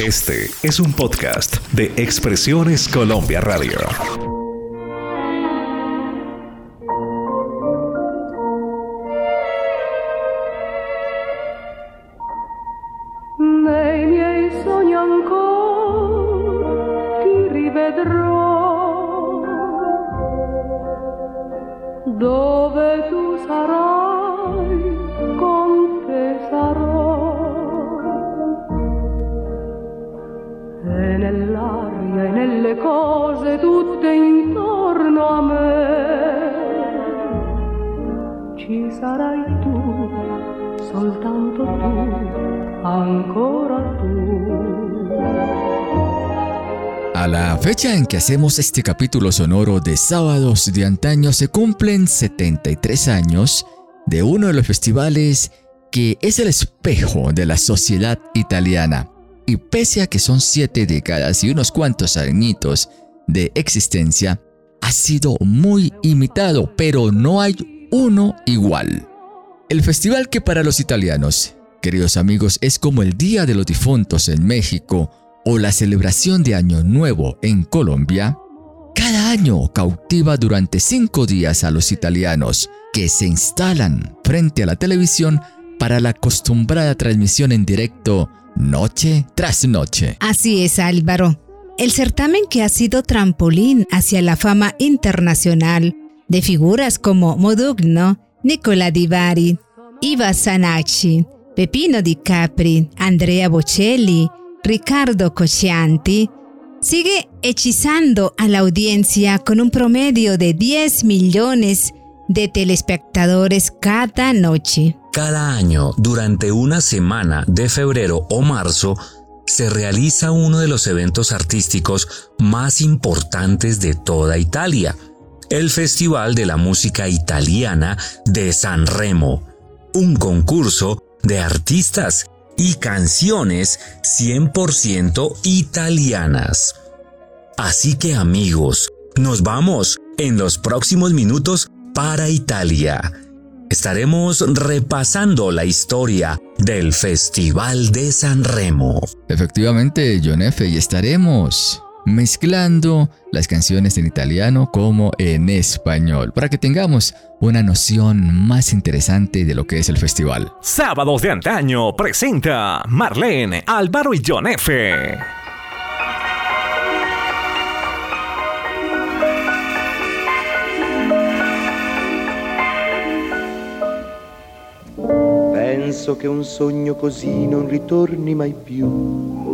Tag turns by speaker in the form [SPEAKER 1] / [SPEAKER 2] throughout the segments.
[SPEAKER 1] Este es un podcast de Expresiones Colombia Radio.
[SPEAKER 2] Hacemos este capítulo sonoro de sábados de antaño se cumplen 73 años de uno de los festivales que es el espejo de la sociedad italiana. Y pese a que son siete décadas y unos cuantos añitos de existencia, ha sido muy imitado, pero no hay uno igual. El festival que para los italianos, queridos amigos, es como el Día de los Difuntos en México o la celebración de Año Nuevo en Colombia, cada año cautiva durante cinco días a los italianos que se instalan frente a la televisión para la acostumbrada transmisión en directo noche tras noche.
[SPEAKER 3] Así es, Álvaro. El certamen que ha sido trampolín hacia la fama internacional de figuras como Modugno, Nicola Di Bari, Iva Sanacci, Pepino Di Capri, Andrea Bocelli, Ricardo Coccianti, sigue hechizando a la audiencia con un promedio de 10 millones de telespectadores cada noche.
[SPEAKER 4] Cada año, durante una semana de febrero o marzo, se realiza uno de los eventos artísticos más importantes de toda Italia, el Festival de la Música Italiana de San Remo, un concurso de artistas y canciones 100% italianas. Así que amigos, nos vamos en los próximos minutos para Italia. Estaremos repasando la historia del Festival de San Remo.
[SPEAKER 2] Efectivamente, John F., y estaremos mezclando las canciones en italiano como en español, para que tengamos una noción más interesante de lo que es el festival.
[SPEAKER 1] Sábados de antaño presenta Marlene, Álvaro y John F.
[SPEAKER 5] Penso che un sogno così non ritorni mai più.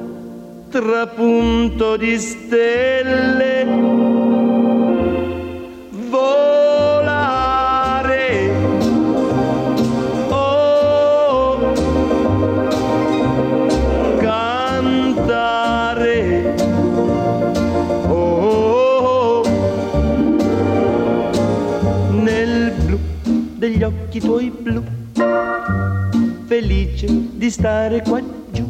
[SPEAKER 5] trapunto di stelle. Volare. Oh, cantare. Oh, nel blu degli occhi tuoi blu. Felice di stare qua giù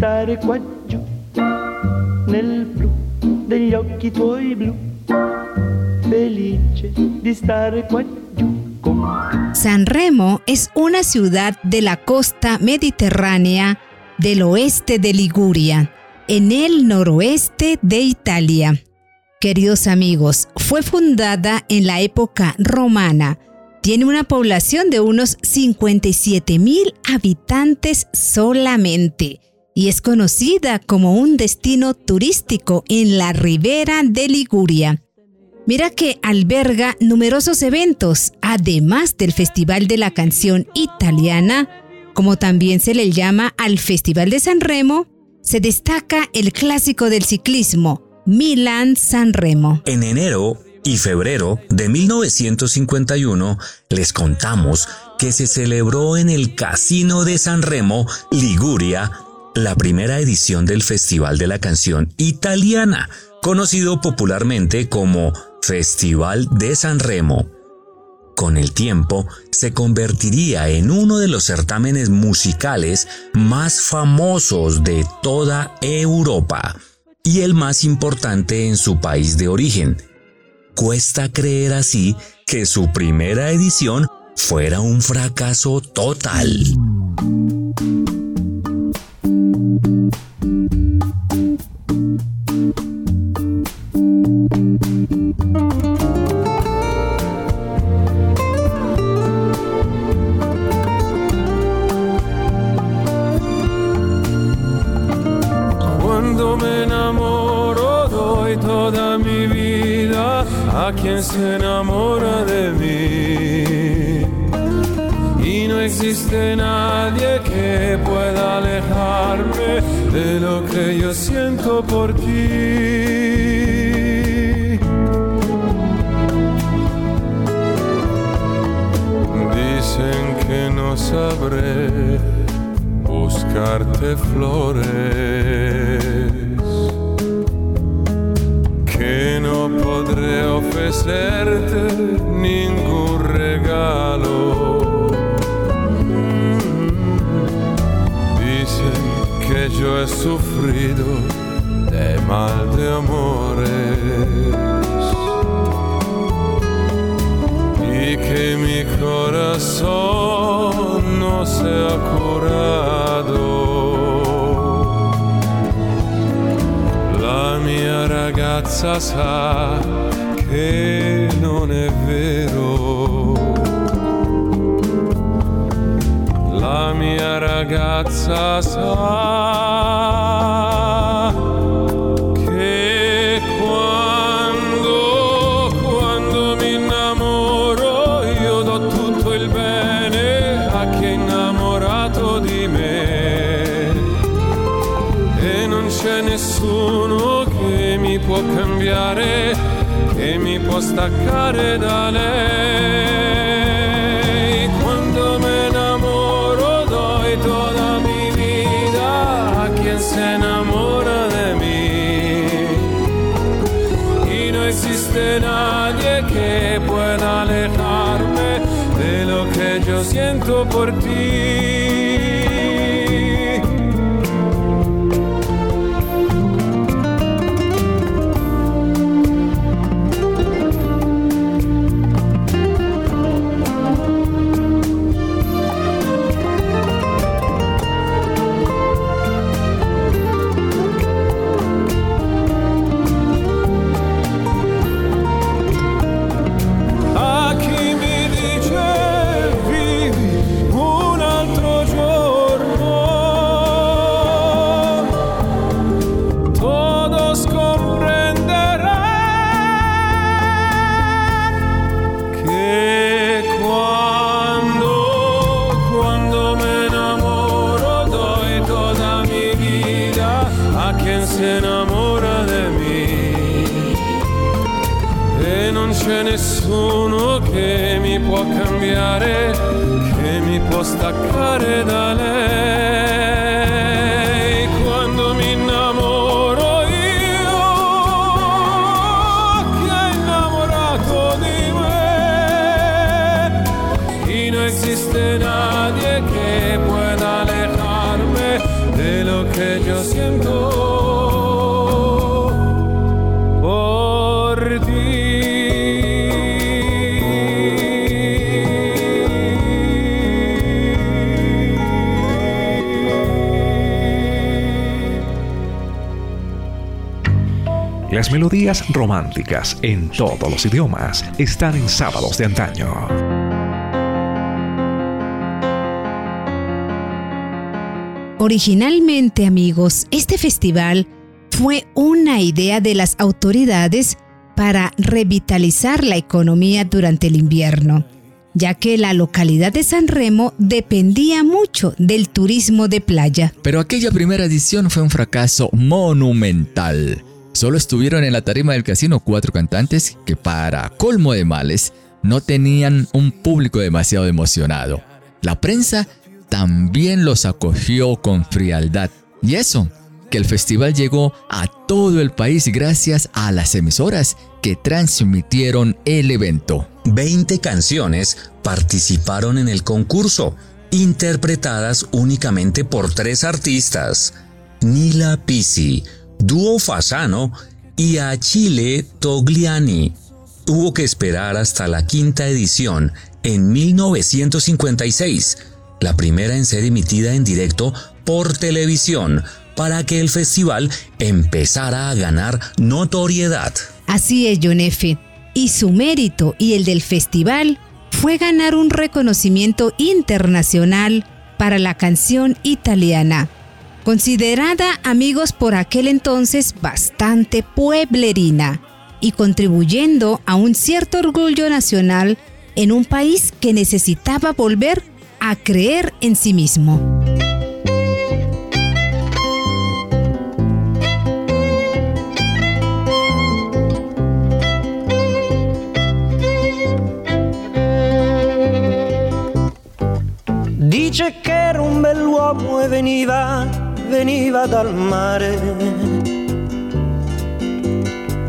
[SPEAKER 5] stare
[SPEAKER 3] es una ciudad de la costa mediterránea del oeste de Liguria, en el noroeste de Italia. Queridos amigos, fue fundada en la época romana. Tiene una población de unos 57 mil habitantes solamente y es conocida como un destino turístico en la ribera de Liguria. Mira que alberga numerosos eventos, además del Festival de la Canción Italiana, como también se le llama al Festival de San Remo, se destaca el clásico del ciclismo, Milán-San Remo.
[SPEAKER 4] En enero, y febrero de 1951 les contamos que se celebró en el Casino de San Remo, Liguria, la primera edición del Festival de la Canción Italiana, conocido popularmente como Festival de San Remo. Con el tiempo, se convertiría en uno de los certámenes musicales más famosos de toda Europa y el más importante en su país de origen, Cuesta creer así que su primera edición fuera un fracaso total.
[SPEAKER 6] Se enamora de mí. Y no existe nadie que pueda alejarme de lo que yo siento por ti. Dicen que no sabré buscarte flores podré ofrecerte ningún regalo. Dicen que yo he sufrido de mal de amores y que mi corazón no se ha curado. mia ragazza sa ragazza sa che quando, quando mi innamoro io do tutto il bene a chi è innamorato di me e non c'è nessuno mi può cambiare, che mi può staccare da lei. Siento por ti.
[SPEAKER 1] Melodías románticas en todos los idiomas están en sábados de antaño.
[SPEAKER 3] Originalmente, amigos, este festival fue una idea de las autoridades para revitalizar la economía durante el invierno, ya que la localidad de San Remo dependía mucho del turismo de playa.
[SPEAKER 2] Pero aquella primera edición fue un fracaso monumental. Solo estuvieron en la tarima del casino cuatro cantantes que para colmo de males no tenían un público demasiado emocionado. La prensa también los acogió con frialdad. Y eso, que el festival llegó a todo el país gracias a las emisoras que transmitieron el evento.
[SPEAKER 4] 20 canciones participaron en el concurso, interpretadas únicamente por tres artistas, Nila Pisi, Duo Fasano y Achille Togliani. Hubo que esperar hasta la quinta edición en 1956, la primera en ser emitida en directo por televisión, para que el festival empezara a ganar notoriedad.
[SPEAKER 3] Así es, John. Y su mérito y el del festival fue ganar un reconocimiento internacional para la canción italiana considerada amigos por aquel entonces bastante pueblerina y contribuyendo a un cierto orgullo nacional en un país que necesitaba volver a creer en sí mismo.
[SPEAKER 7] Dice che era un bell'uomo e veniva veniva dal mare.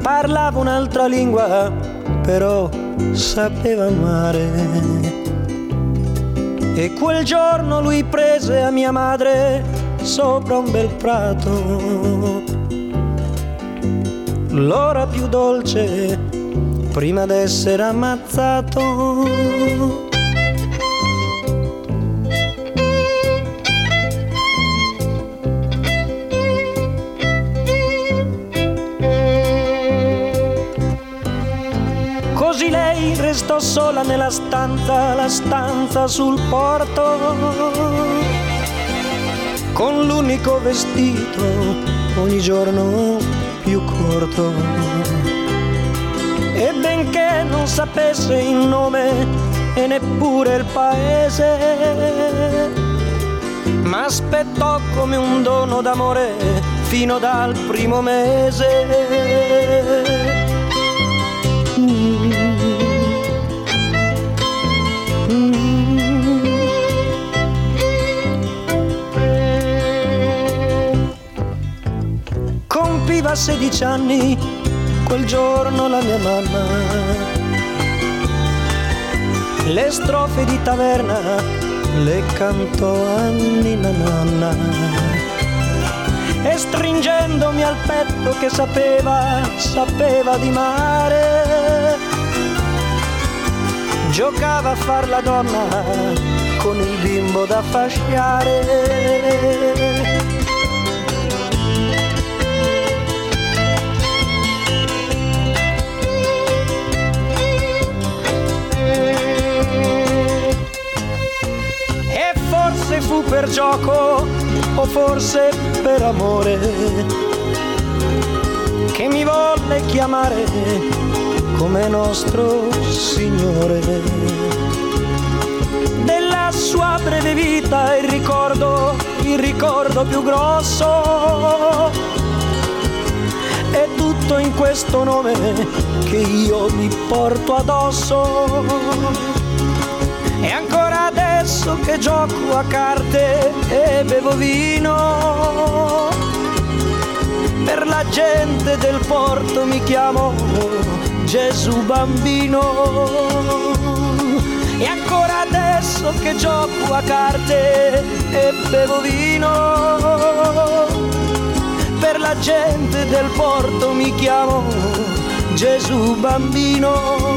[SPEAKER 7] Parlava un'altra lingua, però sapeva amare. E quel giorno lui prese a mia madre sopra un bel prato. L'ora più dolce prima d'essere ammazzato. Restò sola nella stanza, la stanza sul porto, con l'unico vestito ogni giorno più corto. E benché non sapesse il nome e neppure il paese, ma aspettò come un dono d'amore fino dal primo mese. Compiva 16 anni quel giorno la mia mamma. Le strofe di taverna le cantò a Nina Nanna. E stringendomi al petto che sapeva, sapeva di mare, giocava a far la donna con il bimbo da fasciare fu per gioco o forse per amore che mi volle chiamare come nostro Signore. Della sua breve vita il ricordo, il ricordo più grosso è tutto in questo nome che io mi porto addosso. E ancora adesso che gioco a carte e bevo vino, per la gente del porto mi chiamo Gesù bambino. E ancora adesso che gioco a carte e bevo vino, per la gente del porto mi chiamo Gesù bambino.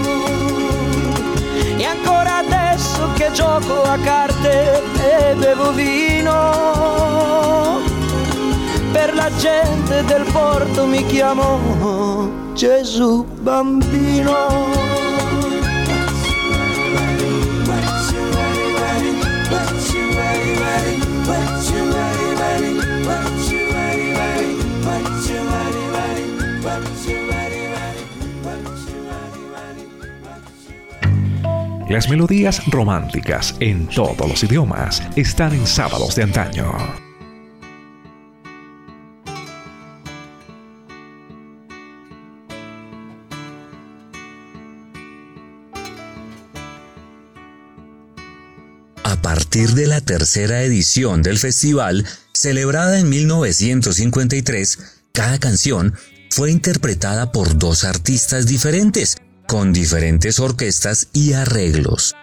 [SPEAKER 7] Che gioco a carte e bevo vino, per la gente del porto mi chiamo Gesù bambino.
[SPEAKER 1] Las melodías románticas en todos los idiomas están en sábados de antaño.
[SPEAKER 4] A partir de la tercera edición del festival, celebrada en 1953, cada canción fue interpretada por dos artistas diferentes, con diferentes orquestas y arreglos.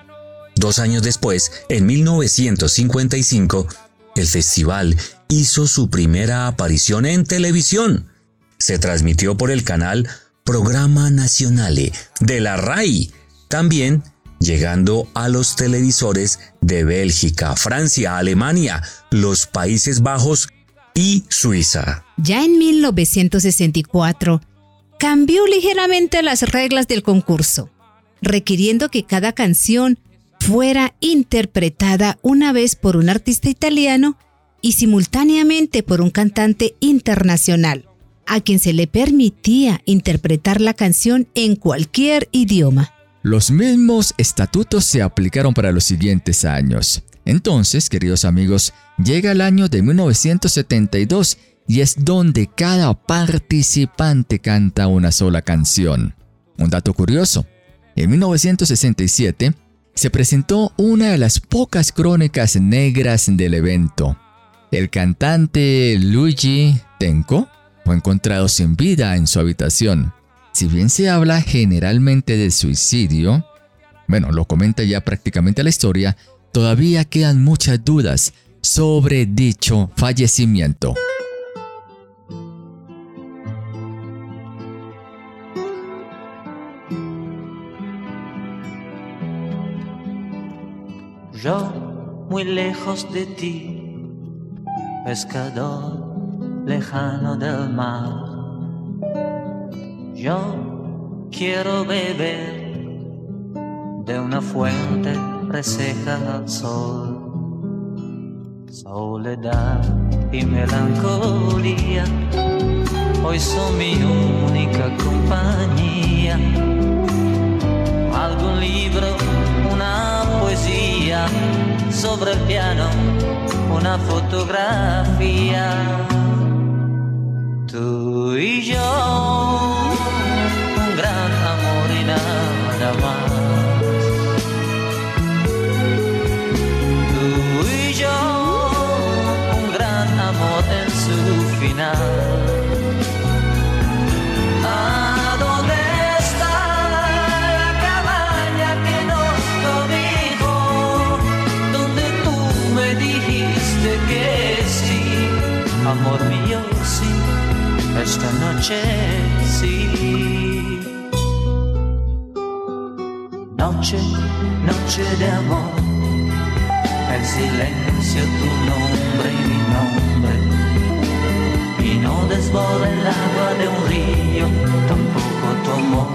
[SPEAKER 4] Dos años después, en 1955, el festival hizo su primera aparición en televisión. Se transmitió por el canal Programa Nacionale de la RAI, también llegando a los televisores de Bélgica, Francia, Alemania, los Países Bajos y Suiza.
[SPEAKER 3] Ya en 1964, cambió ligeramente las reglas del concurso, requiriendo que cada canción fuera interpretada una vez por un artista italiano y simultáneamente por un cantante internacional, a quien se le permitía interpretar la canción en cualquier idioma.
[SPEAKER 2] Los mismos estatutos se aplicaron para los siguientes años. Entonces, queridos amigos, llega el año de 1972 y es donde cada participante canta una sola canción. Un dato curioso, en 1967 se presentó una de las pocas crónicas negras del evento. El cantante Luigi Tenco fue encontrado sin vida en su habitación. Si bien se habla generalmente de suicidio, bueno, lo comenta ya prácticamente la historia, todavía quedan muchas dudas sobre dicho fallecimiento.
[SPEAKER 8] Yo muy lejos de ti, pescador lejano del mar. Yo quiero beber de una fuente reseca al sol. Soledad y melancolía hoy son mi única compañía. Algún libro, una poesía sobre el piano, una fotografía. Tú y yo, silencio, tu nombre y mi nombre y no desborda el agua de un río, tampoco tu amor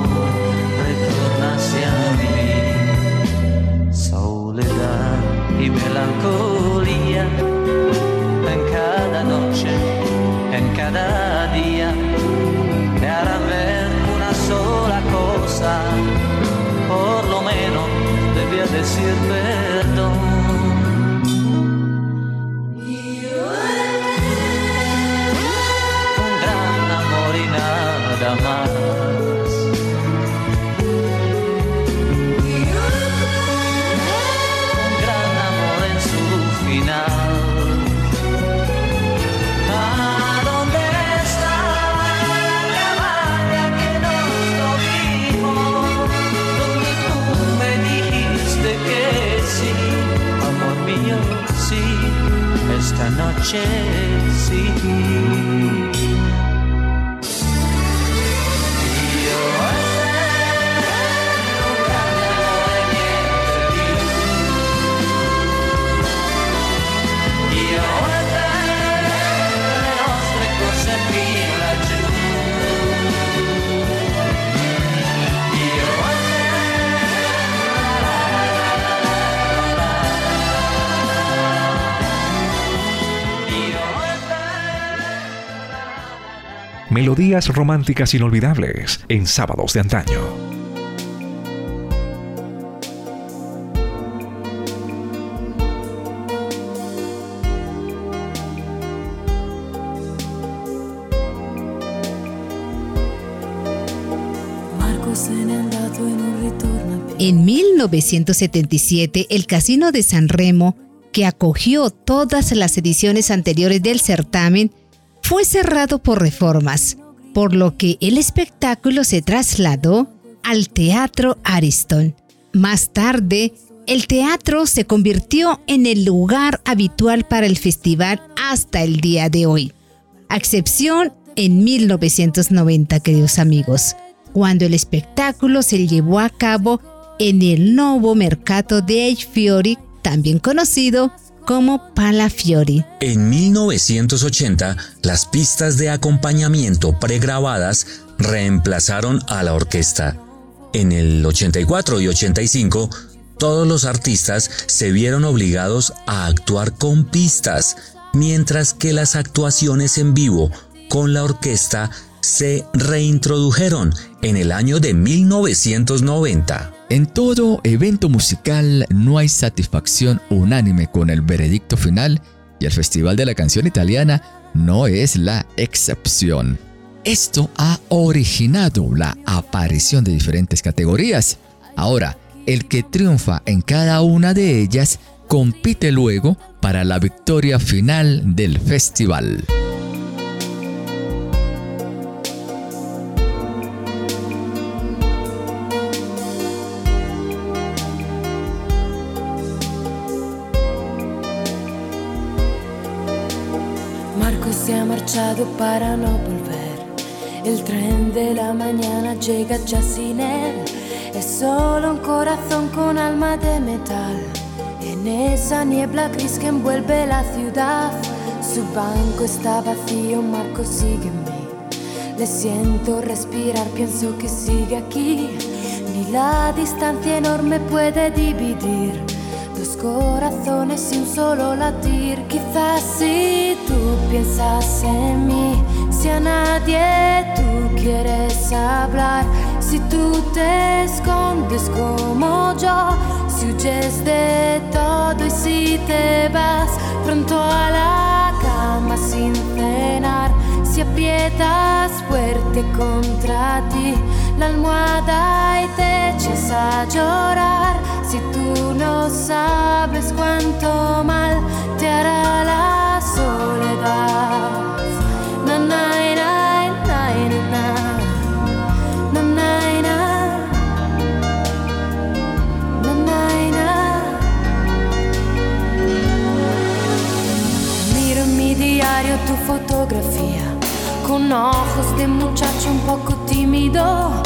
[SPEAKER 8] retorna hacia mí. Soledad y melancolía en cada noche, en cada día, te hará ver una sola cosa, por lo menos debía decir noche sí. Io
[SPEAKER 1] Melodías románticas inolvidables en sábados de antaño.
[SPEAKER 3] En 1977, el Casino de San Remo, que acogió todas las ediciones anteriores del certamen, fue cerrado por reformas, por lo que el espectáculo se trasladó al Teatro Ariston. Más tarde, el teatro se convirtió en el lugar habitual para el festival hasta el día de hoy, a excepción en 1990, queridos amigos, cuando el espectáculo se llevó a cabo en el nuevo mercado de Fiori, también conocido como Palafiori.
[SPEAKER 4] En 1980, las pistas de acompañamiento pregrabadas reemplazaron a la orquesta. En el 84 y 85, todos los artistas se vieron obligados a actuar con pistas, mientras que las actuaciones en vivo con la orquesta se reintrodujeron en el año de 1990.
[SPEAKER 2] En todo evento musical no hay satisfacción unánime con el veredicto final y el Festival de la Canción Italiana no es la excepción. Esto ha originado la aparición de diferentes categorías. Ahora, el que triunfa en cada una de ellas compite luego para la victoria final del festival.
[SPEAKER 9] Para no volver. El tren de la mañana llega ya sin él. Es solo un corazón con alma de metal. En esa niebla gris que envuelve la ciudad, su banco está vacío, Marco sigue en. Le siento respirar, pienso que sigue aquí. Ni la distancia enorme puede dividir dos corazones y un solo latir. Quizás si tú piensas en mí, si a nadie tú quieres hablar, si tú te escondes como yo, si huyes de todo y si te vas pronto a la cama sin cenar, si aprietas fuerte contra ti la y te echas a llorar, si tú no sabes cuánto mal te hará la soledad. Na, na, na, na, na. Miro mi diario tu fotografía con ojos de muchacho un poco tímido.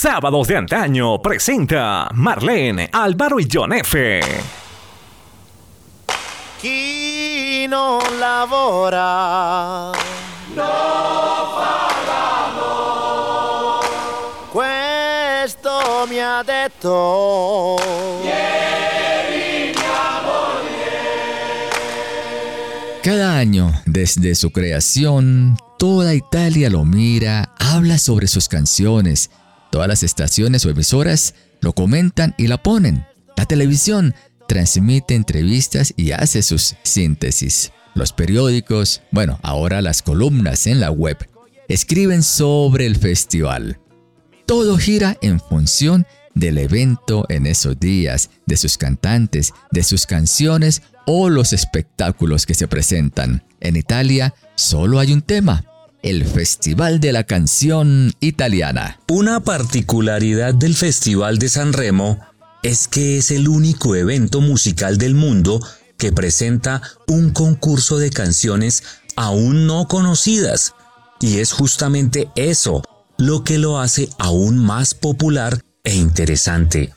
[SPEAKER 1] Sábados de antaño presenta Marlene, Álvaro y John F.
[SPEAKER 10] Chi non lavora no pagano. Questo mi ha detto
[SPEAKER 2] Cada año, desde su creación, toda Italia lo mira, habla sobre sus canciones. Todas las estaciones o emisoras lo comentan y la ponen. La televisión transmite entrevistas y hace sus síntesis. Los periódicos, bueno, ahora las columnas en la web, escriben sobre el festival. Todo gira en función del evento en esos días, de sus cantantes, de sus canciones o los espectáculos que se presentan. En Italia solo hay un tema, el Festival de la Canción Italiana.
[SPEAKER 4] Una particularidad del Festival de San Remo es que es el único evento musical del mundo que presenta un concurso de canciones aún no conocidas. Y es justamente eso lo que lo hace aún más popular e interesante.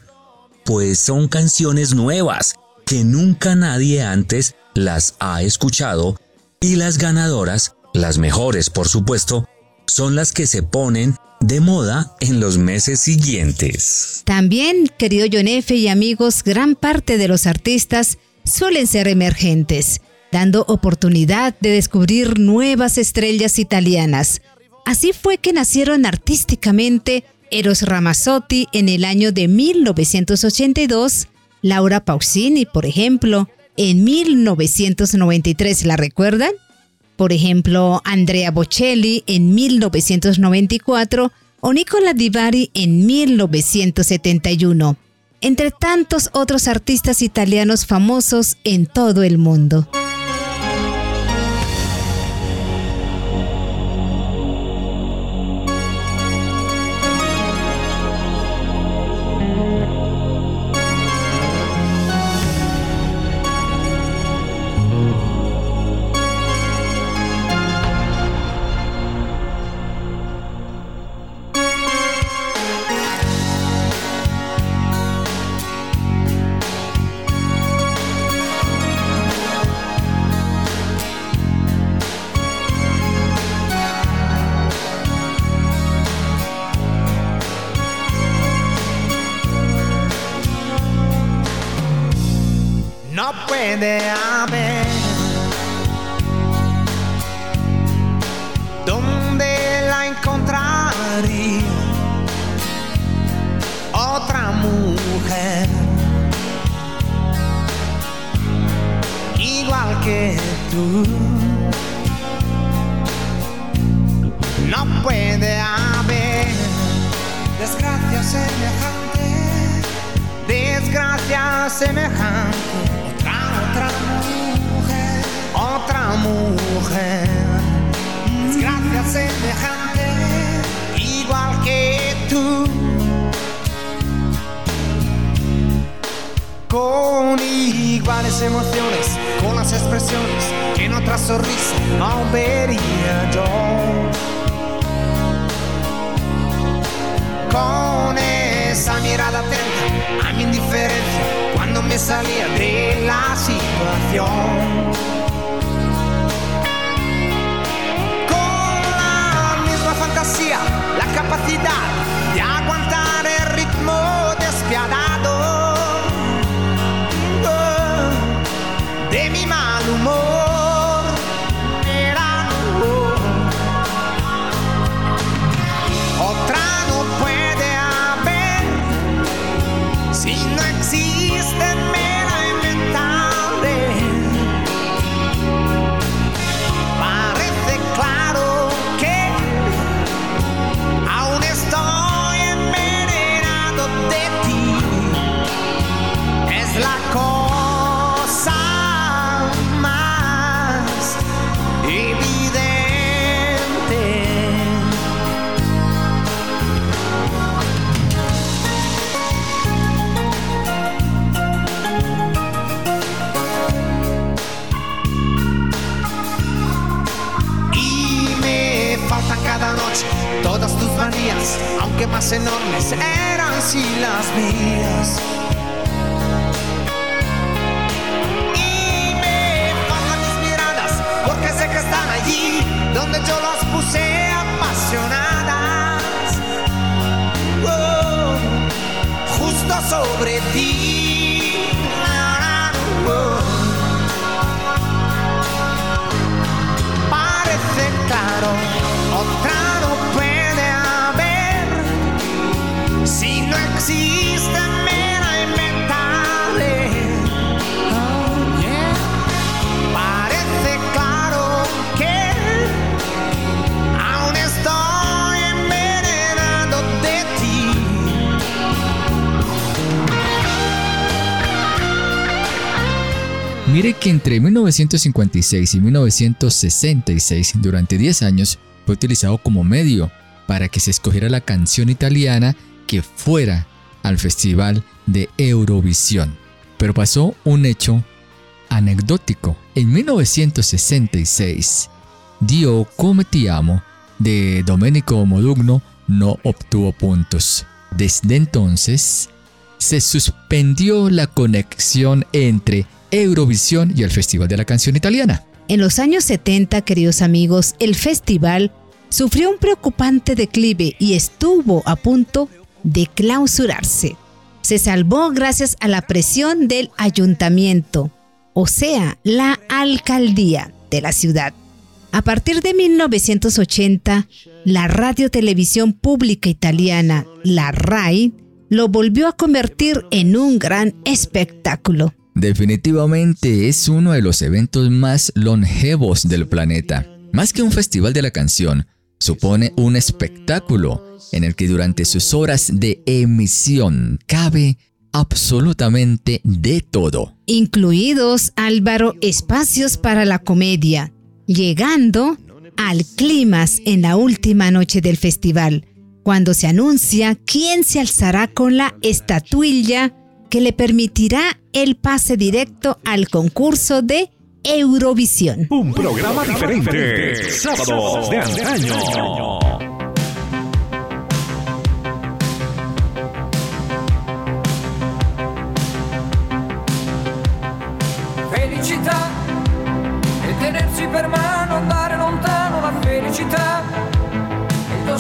[SPEAKER 4] Pues son canciones nuevas que nunca nadie antes las ha escuchado y las ganadoras, las mejores por supuesto, son las que se ponen de moda en los meses siguientes.
[SPEAKER 3] También, querido John F. y amigos, gran parte de los artistas suelen ser emergentes, dando oportunidad de descubrir nuevas estrellas italianas. Así fue que nacieron artísticamente Eros Ramazzotti en el año de 1982, Laura Pausini, por ejemplo, en 1993, ¿la recuerdan? Por ejemplo, Andrea Bocelli en 1994 o Nicola Di Bari en 1971, entre tantos otros artistas italianos famosos en todo el mundo.
[SPEAKER 10] No puede haber donde la encontraría otra mujer igual que tú. No puede haber desgracia semejante desgracia semejante otra mujer, otra mujer, desgracia semejante, igual que tú. Con iguales emociones, con las expresiones que en otra sonrisa no vería yo. Con esa mirada atenta a mi indiferencia me salía de la situación. Con la misma fantasía, la capacidad de aguantar el ritmo despiadado
[SPEAKER 2] Mire que entre 1956 y 1966, durante 10 años, fue utilizado como medio para que se escogiera la canción italiana que fuera al Festival de Eurovisión. Pero pasó un hecho anecdótico. En 1966, Dio Come Ti Amo de Domenico Modugno no obtuvo puntos. Desde entonces, se suspendió la conexión entre Eurovisión y el Festival de la Canción Italiana.
[SPEAKER 3] En los años 70, queridos amigos, el festival sufrió un preocupante declive y estuvo a punto de clausurarse. Se salvó gracias a la presión del ayuntamiento, o sea, la alcaldía de la ciudad. A partir de 1980, la radiotelevisión pública italiana, la RAI, lo volvió a convertir en un gran espectáculo.
[SPEAKER 2] Definitivamente es uno de los eventos más longevos del planeta. Más que un festival de la canción, supone un espectáculo en el que durante sus horas de emisión cabe absolutamente de todo.
[SPEAKER 3] incluidos Álvaro espacios para la comedia, llegando al clímax en la última noche del festival, cuando se anuncia quién se alzará con la estatuilla que le permitirá el pase directo al concurso de Eurovisión.
[SPEAKER 1] Un programa diferente. Sábados de antaño.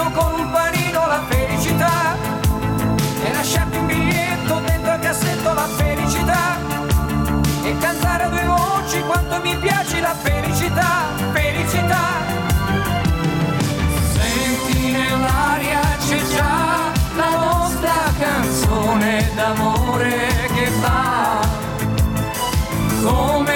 [SPEAKER 11] Vino con un panino la felicità. E lasciarti un biglietto dentro al cassetto la felicità. E cantare a due voci quanto mi piace la felicità. Felicità. Senti nell'aria c'è già la nostra canzone d'amore che va come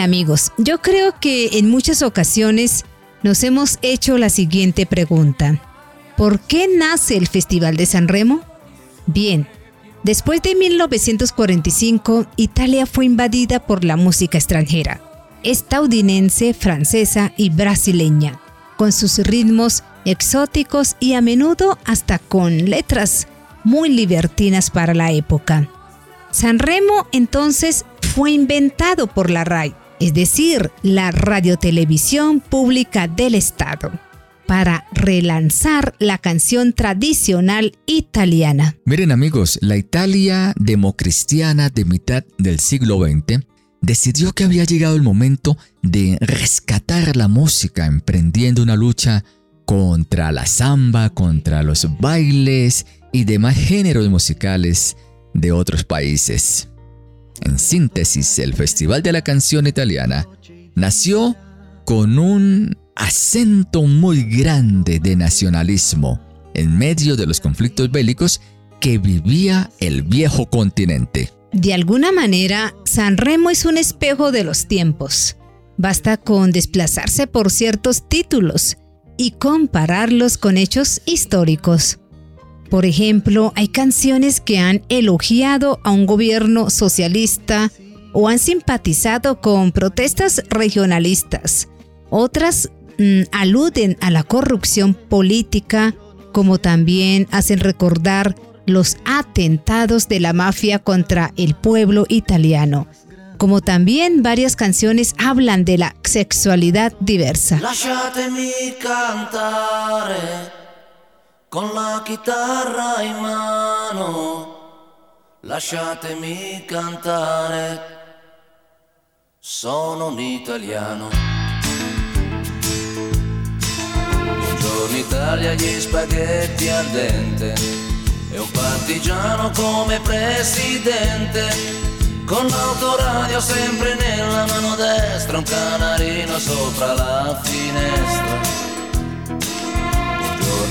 [SPEAKER 3] Amigos, yo creo que en muchas ocasiones nos hemos hecho la siguiente pregunta. ¿Por qué nace el Festival de San Remo? Bien, después de 1945, Italia fue invadida por la música extranjera, estadounidense, francesa y brasileña, con sus ritmos exóticos y a menudo hasta con letras muy libertinas para la época. San Remo entonces fue inventado por la RAI, es decir, la radiotelevisión pública del Estado, para relanzar la canción tradicional italiana.
[SPEAKER 2] Miren amigos, la Italia democristiana de mitad del siglo XX decidió que había llegado el momento de rescatar la música emprendiendo una lucha contra la samba, contra los bailes y demás géneros musicales de otros países. En síntesis, el Festival de la Canción Italiana nació con un acento muy grande de nacionalismo en medio de los conflictos bélicos que vivía el viejo continente.
[SPEAKER 3] De alguna manera, San Remo es un espejo de los tiempos. Basta con desplazarse por ciertos títulos y compararlos con hechos históricos. Por ejemplo, hay canciones que han elogiado a un gobierno socialista o han simpatizado con protestas regionalistas. Otras mm, aluden a la corrupción política, como también hacen recordar los atentados de la mafia contra el pueblo italiano. Como también varias canciones hablan de la sexualidad diversa.
[SPEAKER 12] Con la chitarra in mano, lasciatemi cantare, sono un italiano. Buongiorno Italia, gli spaghetti al dente, e un partigiano come presidente, con l'autoradio sempre nella mano destra, un canarino sopra la finestra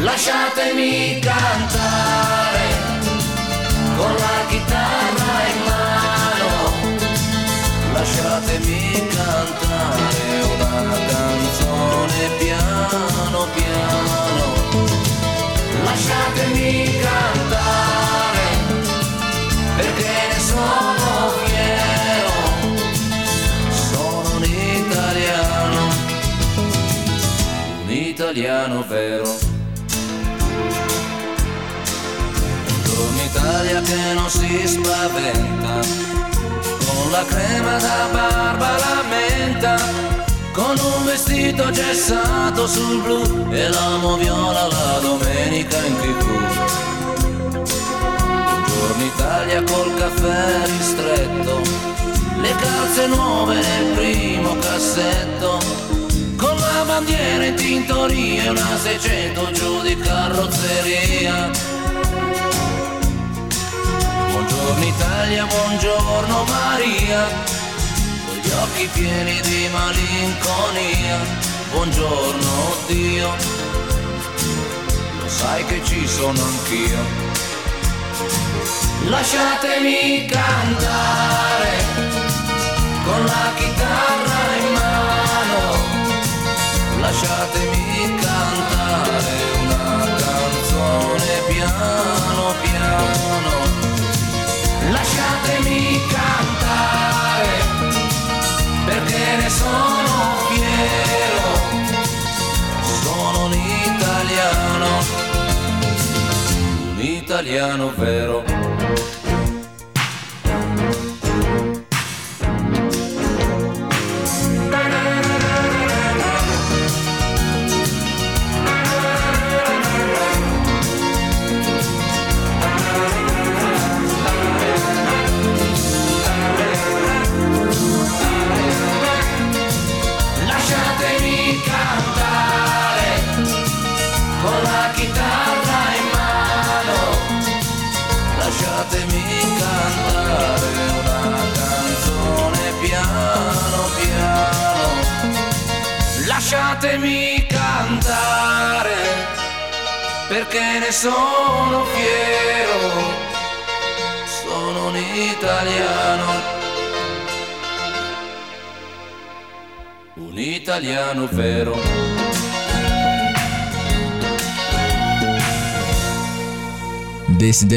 [SPEAKER 12] lasciatemi cantare con la chitarra in mano, lasciatemi cantare una canzone piano piano, lasciatemi cantare italiano vero. Un'Italia che non si spaventa, con la crema da barba la menta, con un vestito gessato sul blu e l'amo viola la domenica in tv. Buongiorno Italia col caffè ristretto, le calze nuove nel primo cassetto, con la bandiera in tintoria e una 600 giù di carrozzeria Buongiorno Italia, buongiorno Maria, con gli occhi pieni di malinconia. Buongiorno Dio, lo sai che ci sono anch'io. Lasciatemi cantare con la chitarra. Lasciatemi cantare una canzone piano piano lasciatemi cantare, perché ne sono fiero, sono un italiano, un italiano vero.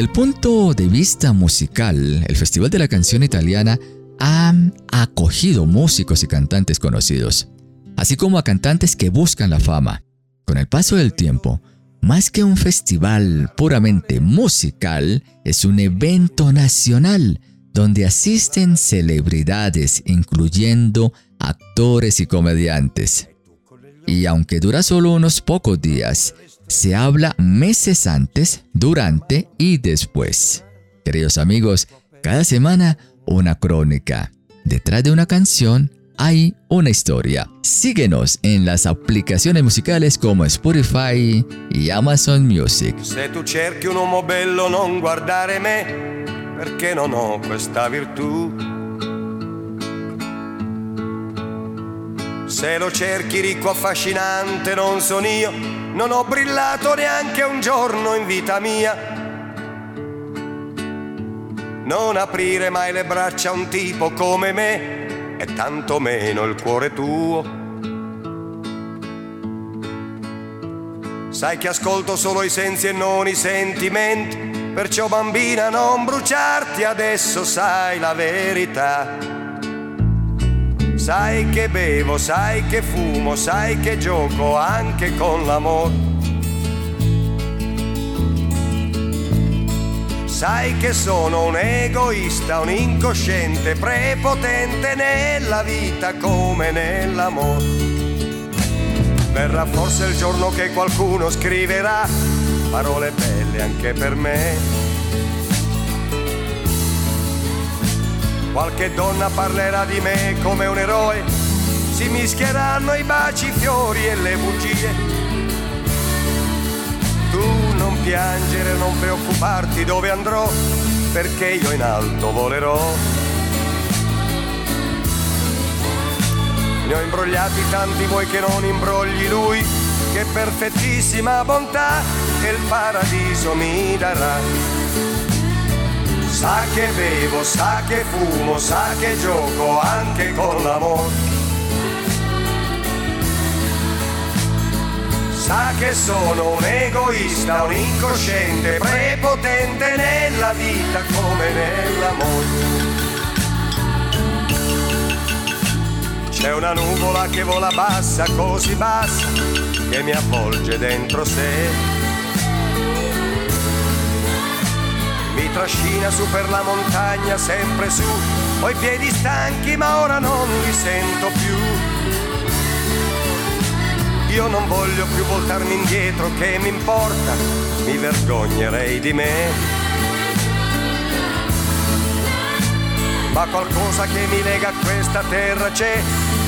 [SPEAKER 2] Desde el punto de vista musical, el Festival de la Canción Italiana ha acogido músicos y cantantes conocidos, así como a cantantes que buscan la fama. Con el paso del tiempo, más que un festival puramente musical, es un evento nacional donde asisten celebridades, incluyendo actores y comediantes. Y aunque dura solo unos pocos días, se habla meses antes, durante y después. Queridos amigos, cada semana una crónica. Detrás de una canción hay una historia. Síguenos en las aplicaciones musicales como Spotify y Amazon Music.
[SPEAKER 5] Un bello. Se lo cerchi ricco affascinante non sono io, non ho brillato neanche un giorno in vita mia. Non aprire mai le braccia a un tipo come me e tanto meno il cuore tuo. Sai che ascolto solo i sensi e non i sentimenti, perciò bambina non bruciarti adesso sai la verità. Sai che bevo, sai che fumo, sai che gioco anche con l'amore. Sai che sono un egoista, un incosciente, prepotente nella vita come nell'amore. Verrà forse il giorno che qualcuno scriverà parole belle anche per me. Qualche donna parlerà di me come un eroe, si mischieranno i baci, i fiori e le bugie. Tu non piangere, non preoccuparti dove andrò, perché io in alto volerò. Ne ho imbrogliati tanti, vuoi che non imbrogli lui, che perfettissima bontà e il paradiso mi darà. Sa che bevo, sa che fumo, sa che gioco anche con l'amore. Sa che sono un egoista, un incosciente, prepotente nella vita come nell'amore. C'è una nuvola che vola bassa, così bassa, che mi avvolge dentro sé mi trascina su per la montagna, sempre su. Ho i piedi stanchi, ma ora non li sento più. Io non voglio più voltarmi indietro, che mi importa, mi vergognerei di me. Ma qualcosa che mi lega a questa terra c'è,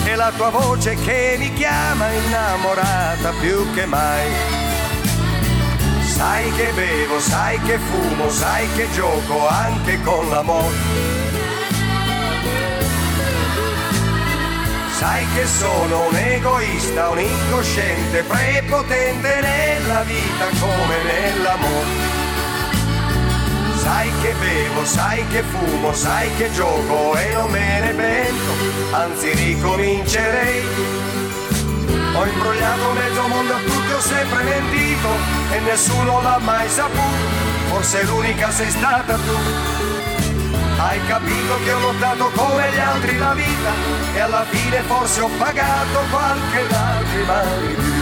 [SPEAKER 5] è la tua voce che mi chiama innamorata più che mai Sai che bevo, sai che fumo, sai che gioco anche con l'amore. Sai che sono un egoista, un incosciente, prepotente nella vita come nell'amore. Sai che bevo, sai che fumo, sai che gioco e non me ne pento, anzi ricomincerei ho imbrogliato mezzo mondo a tutti, ho sempre mentito e nessuno l'ha mai saputo. Forse l'unica sei stata tu. Hai capito che ho lottato come gli altri la vita e alla fine forse ho pagato qualche lacrima di più.